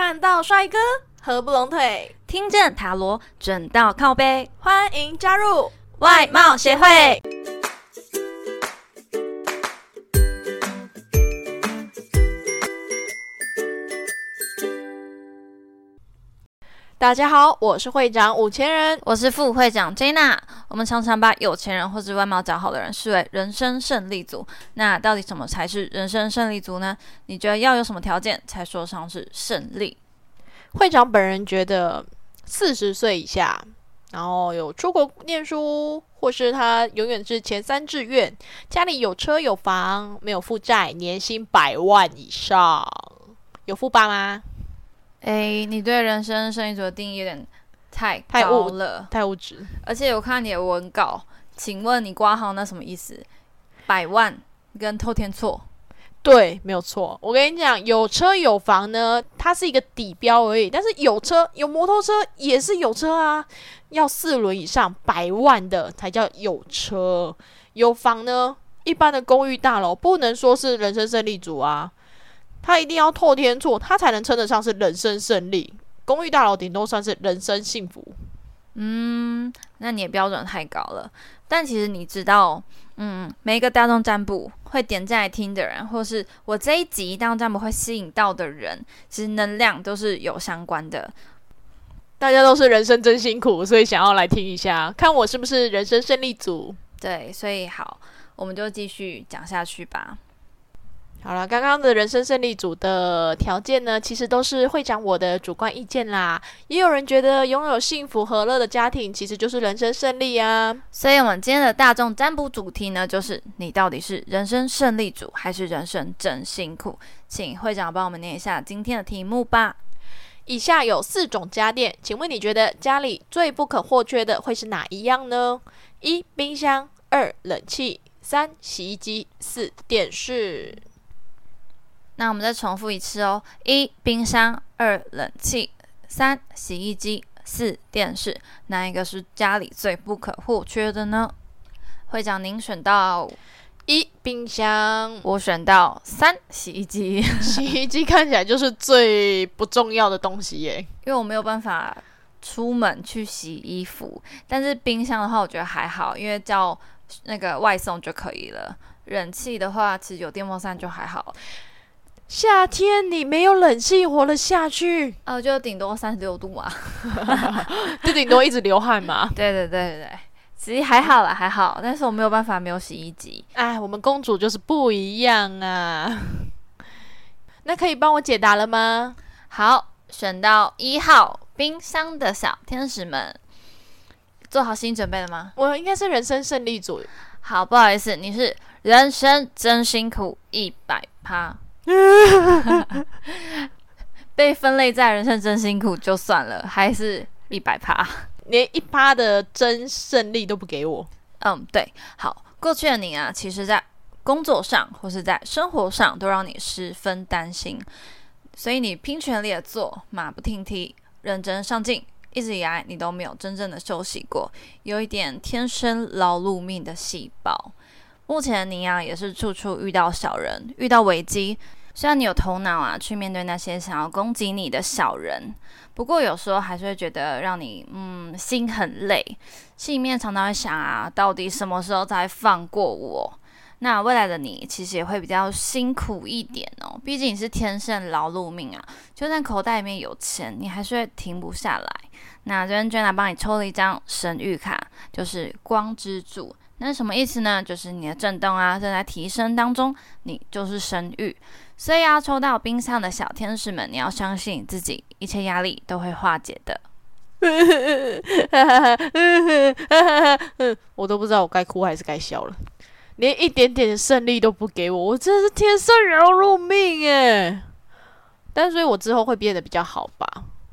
看到帅哥合不拢腿，听见塔罗准到靠背，欢迎加入。外貌协会。大家好，我是会长五千人，我是副会长 Jana。我们常常把有钱人或是外貌较好的人视为人生胜利组。那到底什么才是人生胜利组呢？你觉得要有什么条件才说上是胜利？会长本人觉得，四十岁以下，然后有出国念书，或是他永远是前三志愿，家里有车有房，没有负债，年薪百万以上，有富爸吗？哎，你对人生胜利组的定义有点太太高了，太物质。而且我看你的文稿，请问你挂号那什么意思？百万跟偷天错？对，没有错。我跟你讲，有车有房呢，它是一个底标而已。但是有车有摩托车也是有车啊，要四轮以上百万的才叫有车。有房呢，一般的公寓大楼不能说是人生胜利组啊。他一定要透天错，他才能称得上是人生胜利。公寓大楼顶多算是人生幸福。嗯，那你的标准太高了。但其实你知道，嗯，每一个大众占卜会点进来听的人，或是我这一集大众占卜会吸引到的人，其实能量都是有相关的。大家都是人生真辛苦，所以想要来听一下，看我是不是人生胜利组。对，所以好，我们就继续讲下去吧。好了，刚刚的人生胜利组的条件呢，其实都是会长我的主观意见啦。也有人觉得拥有幸福和乐的家庭，其实就是人生胜利啊。所以，我们今天的大众占卜主题呢，就是你到底是人生胜利组，还是人生真辛苦？请会长帮我们念一下今天的题目吧。以下有四种家电，请问你觉得家里最不可或缺的会是哪一样呢？一、冰箱；二、冷气；三、洗衣机；四、电视。那我们再重复一次哦：一冰箱，二冷气，三洗衣机，四电视。哪一个是家里最不可或缺的呢？会长，您选到一冰箱，我选到三洗衣机。洗衣机看起来就是最不重要的东西耶，因为我没有办法出门去洗衣服。但是冰箱的话，我觉得还好，因为叫那个外送就可以了。冷气的话，其实有电风扇就还好。夏天你没有冷气活了下去？哦，就顶多三十六度嘛，就顶多一直流汗嘛。对对对对对，其实还好啦，还好。但是我没有办法没有洗衣机。哎，我们公主就是不一样啊。那可以帮我解答了吗？好，选到一号冰箱的小天使们，做好心理准备了吗？我应该是人生胜利组。好，不好意思，你是人生真辛苦一百趴。被分类在人生真辛苦就算了，还是一百趴，连一趴的真胜利都不给我。嗯，对，好，过去的你啊，其实在工作上或是在生活上都让你十分担心，所以你拼全力的做，马不停蹄，认真上进，一直以来你都没有真正的休息过，有一点天生劳碌命的细胞。目前你啊，也是处处遇到小人，遇到危机。虽然你有头脑啊，去面对那些想要攻击你的小人，不过有时候还是会觉得让你嗯心很累，心里面常常会想啊，到底什么时候才放过我？那未来的你其实也会比较辛苦一点哦，毕竟你是天生劳碌命啊，就算口袋里面有钱，你还是会停不下来。那这边 Jenna 帮你抽了一张神谕卡，就是光之柱，那什么意思呢？就是你的震动啊正在提升当中，你就是神谕。所以要抽到冰上的小天使们，你要相信自己，一切压力都会化解的。我都不知道我该哭还是该笑了，连一点点的胜利都不给我，我真的是天生饶入命哎！但所以，我之后会变得比较好吧？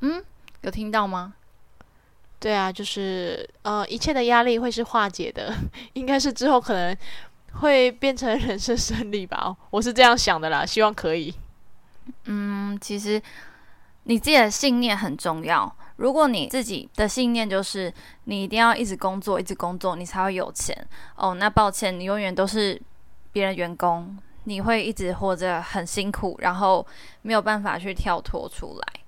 嗯，有听到吗？对啊，就是呃，一切的压力会是化解的，应该是之后可能。会变成人生胜利吧？我是这样想的啦，希望可以。嗯，其实你自己的信念很重要。如果你自己的信念就是你一定要一直工作，一直工作，你才会有钱哦，那抱歉，你永远都是别人员工，你会一直活着很辛苦，然后没有办法去跳脱出来。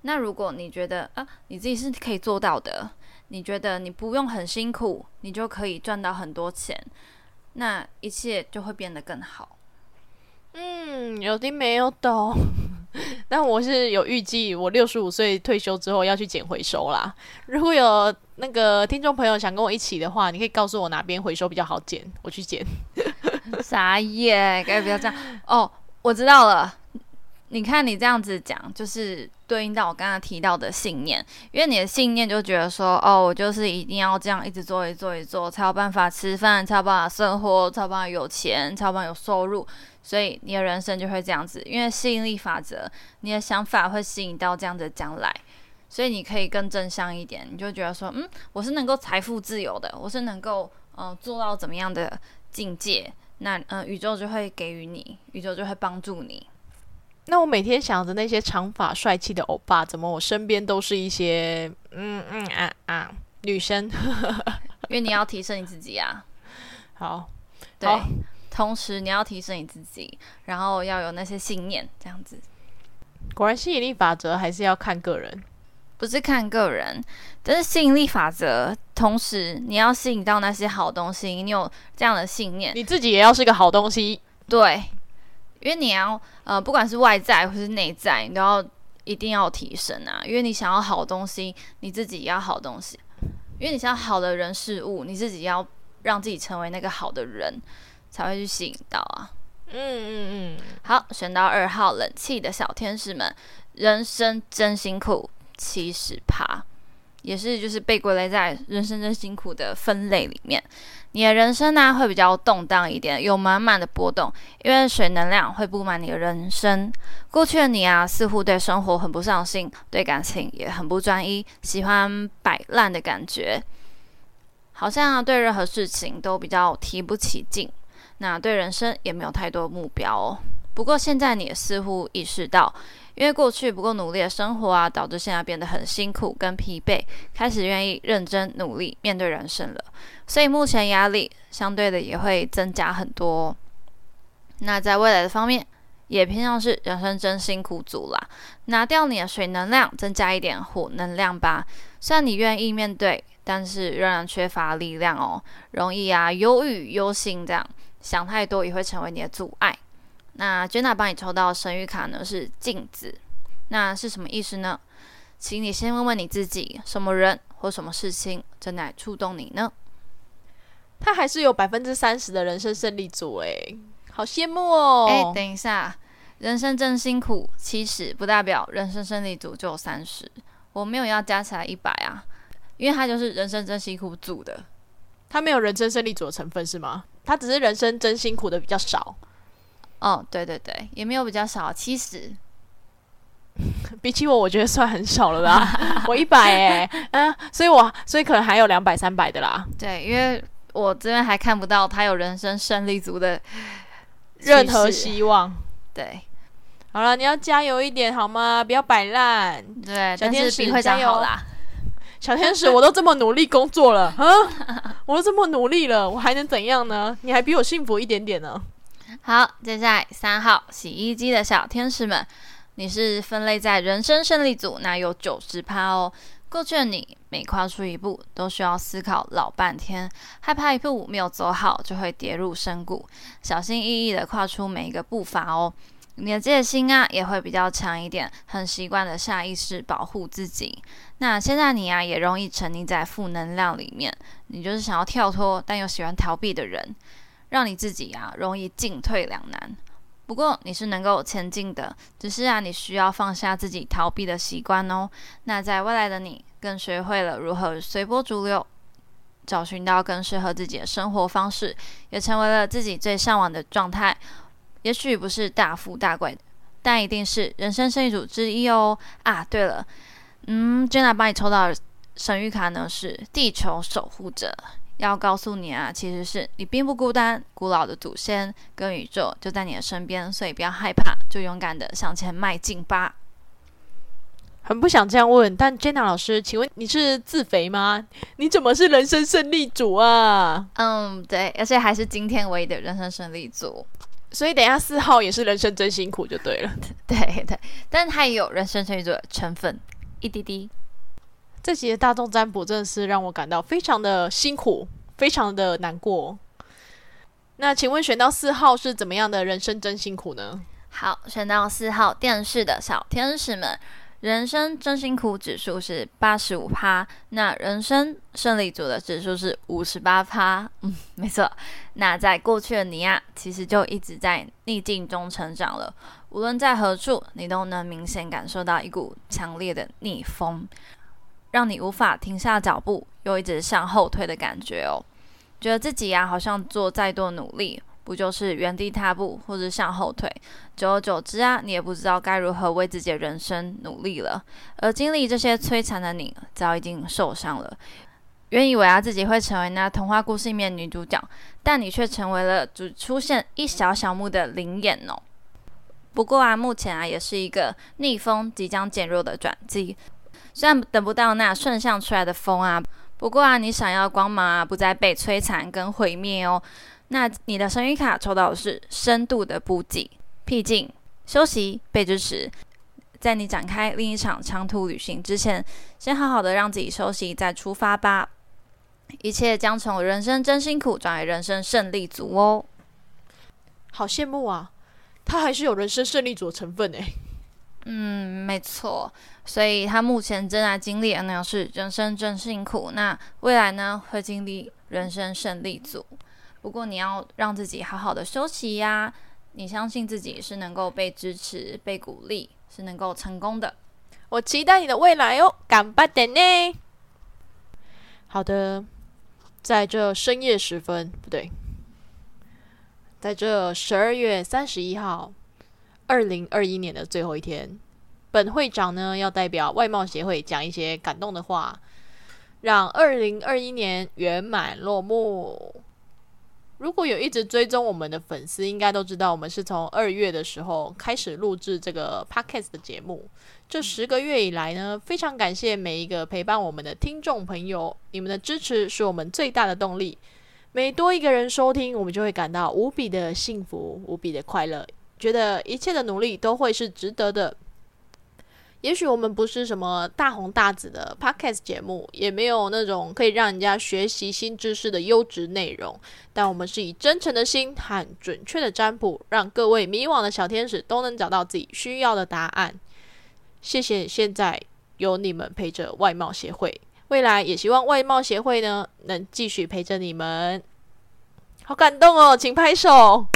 那如果你觉得啊，你自己是可以做到的，你觉得你不用很辛苦，你就可以赚到很多钱，那一切就会变得更好。嗯，有的没有懂。但我是有预计，我六十五岁退休之后要去捡回收啦。如果有那个听众朋友想跟我一起的话，你可以告诉我哪边回收比较好捡，我去捡。傻眼，该不要这样哦。我知道了，你看你这样子讲，就是对应到我刚刚提到的信念，因为你的信念就觉得说，哦，我就是一定要这样一直做，一做，一做，才有办法吃饭，才有办法生活，才有办法有钱，才有办法有收入。所以你的人生就会这样子，因为吸引力法则，你的想法会吸引到这样的将来，所以你可以更正向一点，你就觉得说，嗯，我是能够财富自由的，我是能够，嗯，做到怎么样的境界。那嗯，宇宙就会给予你，宇宙就会帮助你。那我每天想着那些长发帅气的欧巴，怎么我身边都是一些嗯嗯啊啊女生？因为你要提升你自己啊。好，对，同时你要提升你自己，然后要有那些信念，这样子。果然吸引力法则还是要看个人。不是看个人，但是吸引力法则。同时，你要吸引到那些好东西，你有这样的信念，你自己也要是个好东西。对，因为你要呃，不管是外在或是内在，你都要一定要提升啊。因为你想要好东西，你自己要好东西。因为你想要好的人事物，你自己要让自己成为那个好的人，才会去吸引到啊。嗯嗯嗯。好，选到二号冷气的小天使们，人生真辛苦。七十趴，也是就是被归类在人生真辛苦的分类里面。你的人生呢会比较动荡一点，有满满的波动，因为水能量会布满你的人生。过去的你啊，似乎对生活很不上心，对感情也很不专一，喜欢摆烂的感觉，好像对任何事情都比较提不起劲。那对人生也没有太多目标哦。不过现在你似乎意识到。因为过去不够努力的生活啊，导致现在变得很辛苦跟疲惫，开始愿意认真努力面对人生了。所以目前压力相对的也会增加很多。那在未来的方面，也偏向是人生真辛苦组啦。拿掉你的水能量，增加一点火能量吧。虽然你愿意面对，但是仍然缺乏力量哦，容易啊忧郁忧心这样，想太多也会成为你的阻碍。那 Jenna 帮你抽到神谕卡呢，是镜子。那是什么意思呢？请你先问问你自己，什么人或什么事情正在触动你呢？他还是有百分之三十的人生胜利组，诶，好羡慕哦！诶，等一下，人生真辛苦，七十不代表人生胜利组就有三十，我没有要加起来一百啊，因为他就是人生真辛苦组的，他没有人生胜利组的成分是吗？他只是人生真辛苦的比较少。哦，对对对，也没有比较少，七十，比起我，我觉得算很少了啦。我一百哎，嗯，所以我所以可能还有两百、三百的啦。对，因为我这边还看不到他有人生胜利组的任何希望。对，好了，你要加油一点好吗？不要摆烂。对，小天使会加油啦。小天使，我都这么努力工作了，啊，我都这么努力了，我还能怎样呢？你还比我幸福一点点呢。好，接下来三号洗衣机的小天使们，你是分类在人生胜利组，那有九十趴哦。过去的你每跨出一步，都需要思考老半天，害怕一步没有走好就会跌入深谷，小心翼翼的跨出每一个步伐哦。你的戒心啊也会比较强一点，很习惯的下意识保护自己。那现在你啊也容易沉溺在负能量里面，你就是想要跳脱，但又喜欢逃避的人。让你自己啊容易进退两难，不过你是能够前进的，只是啊你需要放下自己逃避的习惯哦。那在未来的你，更学会了如何随波逐流，找寻到更适合自己的生活方式，也成为了自己最向往的状态。也许不是大富大贵，但一定是人生胜利组之一哦。啊，对了，嗯，Jenna 帮你抽到的神谕卡呢，是地球守护者。要告诉你啊，其实是你并不孤单，古老的祖先跟宇宙就在你的身边，所以不要害怕，就勇敢的向前迈进吧。很不想这样问，但 Jenna 老师，请问你是自肥吗？你怎么是人生胜利组啊？嗯，对，而且还是今天唯一的人生胜利组。所以等一下四号也是人生真辛苦就对了。对对，但它也有人生胜利组的成分，一滴滴。这集的大众占卜真的是让我感到非常的辛苦，非常的难过。那请问选到四号是怎么样的人生真辛苦呢？好，选到四号电视的小天使们，人生真辛苦指数是八十五趴，那人生胜利组的指数是五十八趴。嗯，没错。那在过去的你啊，其实就一直在逆境中成长了。无论在何处，你都能明显感受到一股强烈的逆风。让你无法停下脚步，又一直向后退的感觉哦。觉得自己呀，好像做再多努力，不就是原地踏步或者向后退？久而久之啊，你也不知道该如何为自己的人生努力了。而经历这些摧残的你，早已经受伤了。原以为啊自己会成为那童话故事里面女主角，但你却成为了只出现一小小幕的灵眼哦。不过啊，目前啊也是一个逆风即将减弱的转机。虽然等不到那顺向出来的风啊，不过啊，你想要光芒啊，不再被摧残跟毁灭哦。那你的神谕卡抽到的是深度的补给、僻静、休息、被支持。在你展开另一场长途旅行之前，先好好的让自己休息，再出发吧。一切将从人生真辛苦转为人生胜利组哦。好羡慕啊，他还是有人生胜利组成分诶。嗯，没错，所以他目前正在经历的那是人生真辛苦。那未来呢，会经历人生胜利组。不过你要让自己好好的休息呀，你相信自己是能够被支持、被鼓励，是能够成功的。我期待你的未来哦，干巴点呢？好的，在这深夜时分，不对，在这十二月三十一号。二零二一年的最后一天，本会长呢要代表外贸协会讲一些感动的话，让二零二一年圆满落幕。如果有一直追踪我们的粉丝，应该都知道，我们是从二月的时候开始录制这个 podcast 的节目。这十个月以来呢，非常感谢每一个陪伴我们的听众朋友，你们的支持是我们最大的动力。每多一个人收听，我们就会感到无比的幸福，无比的快乐。觉得一切的努力都会是值得的。也许我们不是什么大红大紫的 podcast 节目，也没有那种可以让人家学习新知识的优质内容，但我们是以真诚的心和准确的占卜，让各位迷惘的小天使都能找到自己需要的答案。谢谢，现在有你们陪着外贸协会，未来也希望外贸协会呢能继续陪着你们。好感动哦，请拍手。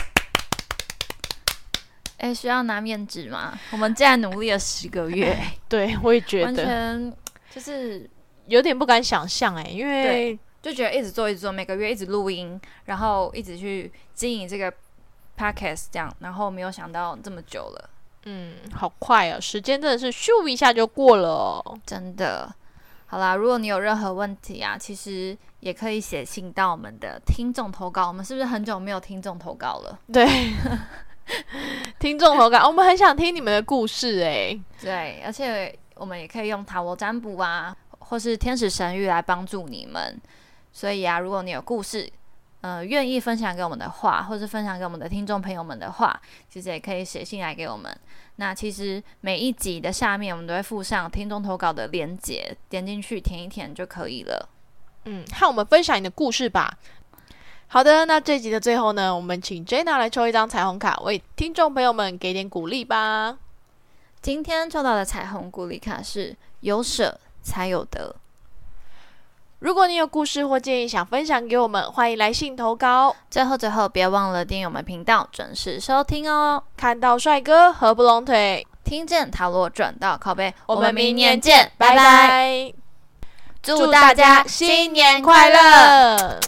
哎，需要拿面纸吗？我们竟然努力了十个月，对我也觉得，完全就是有点不敢想象哎，因为就觉得一直做一直做，每个月一直录音，然后一直去经营这个 podcast 这样，然后没有想到这么久了，嗯，好快啊，时间真的是咻一下就过了，真的。好啦，如果你有任何问题啊，其实也可以写信到我们的听众投稿。我们是不是很久没有听众投稿了？对。听众投稿，我们很想听你们的故事哎。对，而且我们也可以用塔罗占卜啊，或是天使神谕来帮助你们。所以啊，如果你有故事，呃，愿意分享给我们的话，或是分享给我们的听众朋友们的话，其实也可以写信来给我们。那其实每一集的下面，我们都会附上听众投稿的链接，点进去填一填就可以了。嗯，和我们分享你的故事吧。好的，那这集的最后呢，我们请 Jenna 来抽一张彩虹卡，为听众朋友们给点鼓励吧。今天抽到的彩虹鼓励卡是“有舍才有得”。如果你有故事或建议想分享给我们，欢迎来信投稿。最后最后，别忘了订阅我们频道，准时收听哦。看到帅哥合不拢腿，听见塔罗转到靠背，我们明年见，拜拜！祝大家新年快乐！